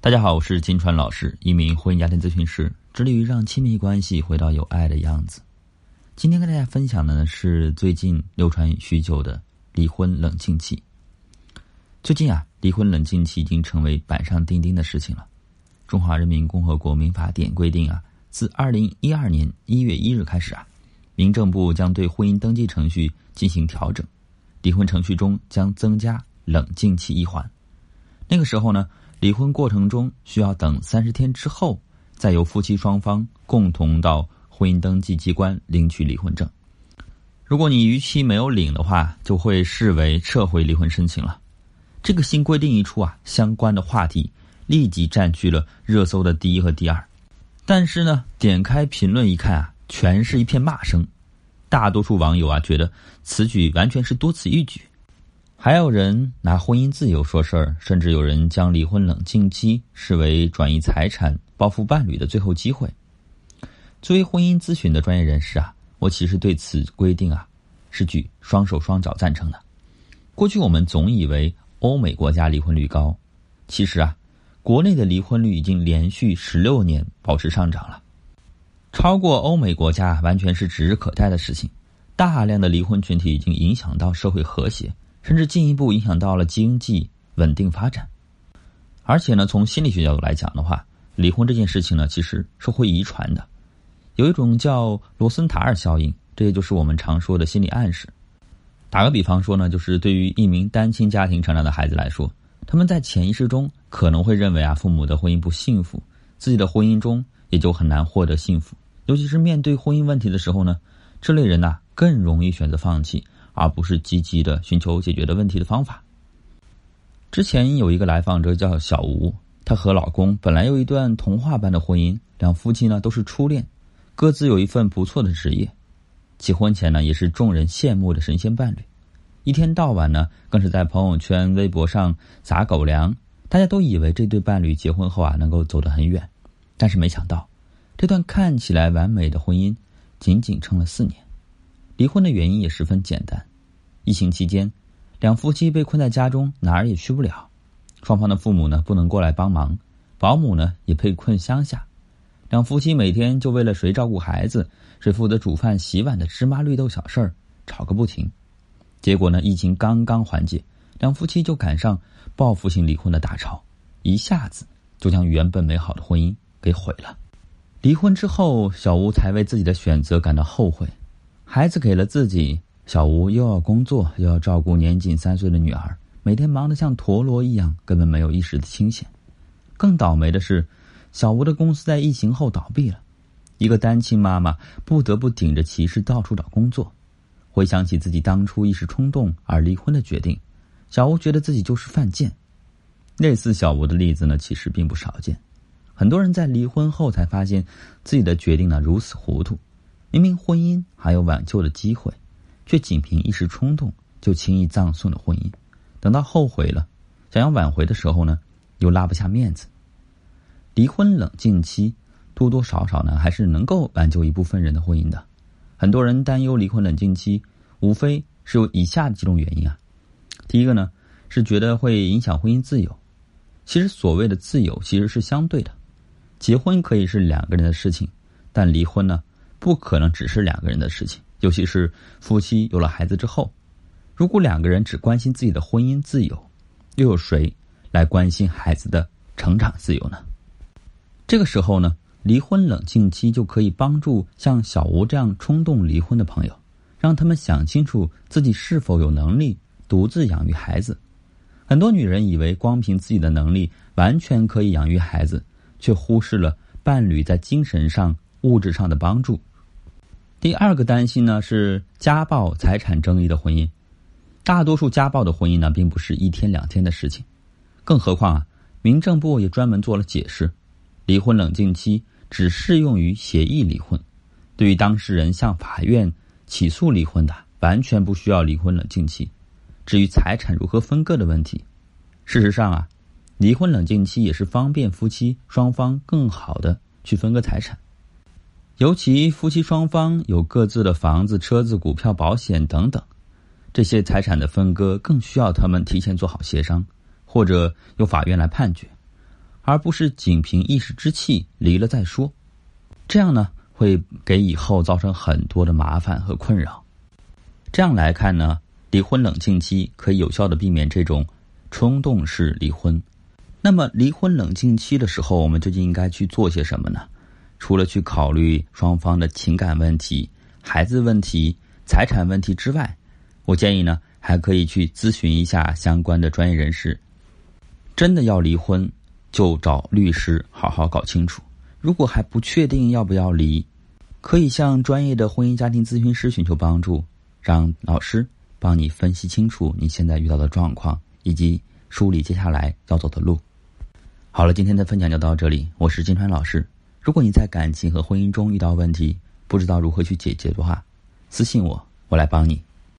大家好，我是金川老师，一名婚姻家庭咨询师，致力于让亲密关系回到有爱的样子。今天跟大家分享的呢是最近流传许久的离婚冷静期。最近啊，离婚冷静期已经成为板上钉钉的事情了。中华人民共和国民法典规定啊，自二零一二年一月一日开始啊，民政部将对婚姻登记程序进行调整，离婚程序中将增加冷静期一环。那个时候呢。离婚过程中需要等三十天之后，再由夫妻双方共同到婚姻登记机关领取离婚证。如果你逾期没有领的话，就会视为撤回离婚申请了。这个新规定一出啊，相关的话题立即占据了热搜的第一和第二。但是呢，点开评论一看啊，全是一片骂声。大多数网友啊，觉得此举完全是多此一举。还有人拿婚姻自由说事儿，甚至有人将离婚冷静期视为转移财产、报复伴侣的最后机会。作为婚姻咨询的专业人士啊，我其实对此规定啊是举双手双脚赞成的。过去我们总以为欧美国家离婚率高，其实啊，国内的离婚率已经连续十六年保持上涨了，超过欧美国家完全是指日可待的事情。大量的离婚群体已经影响到社会和谐。甚至进一步影响到了经济稳定发展，而且呢，从心理学角度来讲的话，离婚这件事情呢，其实是会遗传的，有一种叫罗森塔尔效应，这也就是我们常说的心理暗示。打个比方说呢，就是对于一名单亲家庭成长的孩子来说，他们在潜意识中可能会认为啊，父母的婚姻不幸福，自己的婚姻中也就很难获得幸福。尤其是面对婚姻问题的时候呢，这类人呐更容易选择放弃。而不是积极的寻求解决的问题的方法。之前有一个来访者叫小吴，她和老公本来有一段童话般的婚姻，两夫妻呢都是初恋，各自有一份不错的职业，结婚前呢也是众人羡慕的神仙伴侣，一天到晚呢更是在朋友圈、微博上撒狗粮，大家都以为这对伴侣结婚后啊能够走得很远，但是没想到，这段看起来完美的婚姻，仅仅撑了四年。离婚的原因也十分简单。疫情期间，两夫妻被困在家中，哪儿也去不了。双方的父母呢不能过来帮忙，保姆呢也被困乡下。两夫妻每天就为了谁照顾孩子、谁负责煮饭、洗碗的芝麻绿豆小事儿吵个不停。结果呢，疫情刚刚缓解，两夫妻就赶上报复性离婚的大潮，一下子就将原本美好的婚姻给毁了。离婚之后，小吴才为自己的选择感到后悔。孩子给了自己。小吴又要工作，又要照顾年仅三岁的女儿，每天忙得像陀螺一样，根本没有一时的清闲。更倒霉的是，小吴的公司在疫情后倒闭了，一个单亲妈妈不得不顶着歧视到处找工作。回想起自己当初一时冲动而离婚的决定，小吴觉得自己就是犯贱。类似小吴的例子呢，其实并不少见。很多人在离婚后才发现自己的决定呢如此糊涂，明明婚姻还有挽救的机会。却仅凭一时冲动就轻易葬送了婚姻，等到后悔了，想要挽回的时候呢，又拉不下面子。离婚冷静期多多少少呢，还是能够挽救一部分人的婚姻的。很多人担忧离婚冷静期，无非是有以下几种原因啊。第一个呢，是觉得会影响婚姻自由。其实所谓的自由其实是相对的，结婚可以是两个人的事情，但离婚呢，不可能只是两个人的事情。尤其是夫妻有了孩子之后，如果两个人只关心自己的婚姻自由，又有谁来关心孩子的成长自由呢？这个时候呢，离婚冷静期就可以帮助像小吴这样冲动离婚的朋友，让他们想清楚自己是否有能力独自养育孩子。很多女人以为光凭自己的能力完全可以养育孩子，却忽视了伴侣在精神上、物质上的帮助。第二个担心呢是家暴、财产争议的婚姻。大多数家暴的婚姻呢，并不是一天两天的事情。更何况啊，民政部也专门做了解释：离婚冷静期只适用于协议离婚，对于当事人向法院起诉离婚的，完全不需要离婚冷静期。至于财产如何分割的问题，事实上啊，离婚冷静期也是方便夫妻双方更好的去分割财产。尤其夫妻双方有各自的房子、车子、股票、保险等等，这些财产的分割更需要他们提前做好协商，或者由法院来判决。而不是仅凭一时之气离了再说。这样呢，会给以后造成很多的麻烦和困扰。这样来看呢，离婚冷静期可以有效的避免这种冲动式离婚。那么，离婚冷静期的时候，我们究竟应该去做些什么呢？除了去考虑双方的情感问题、孩子问题、财产问题之外，我建议呢，还可以去咨询一下相关的专业人士。真的要离婚，就找律师好好搞清楚。如果还不确定要不要离，可以向专业的婚姻家庭咨询师寻求帮助，让老师帮你分析清楚你现在遇到的状况，以及梳理接下来要走的路。好了，今天的分享就到这里。我是金川老师。如果你在感情和婚姻中遇到问题，不知道如何去解决的话，私信我，我来帮你。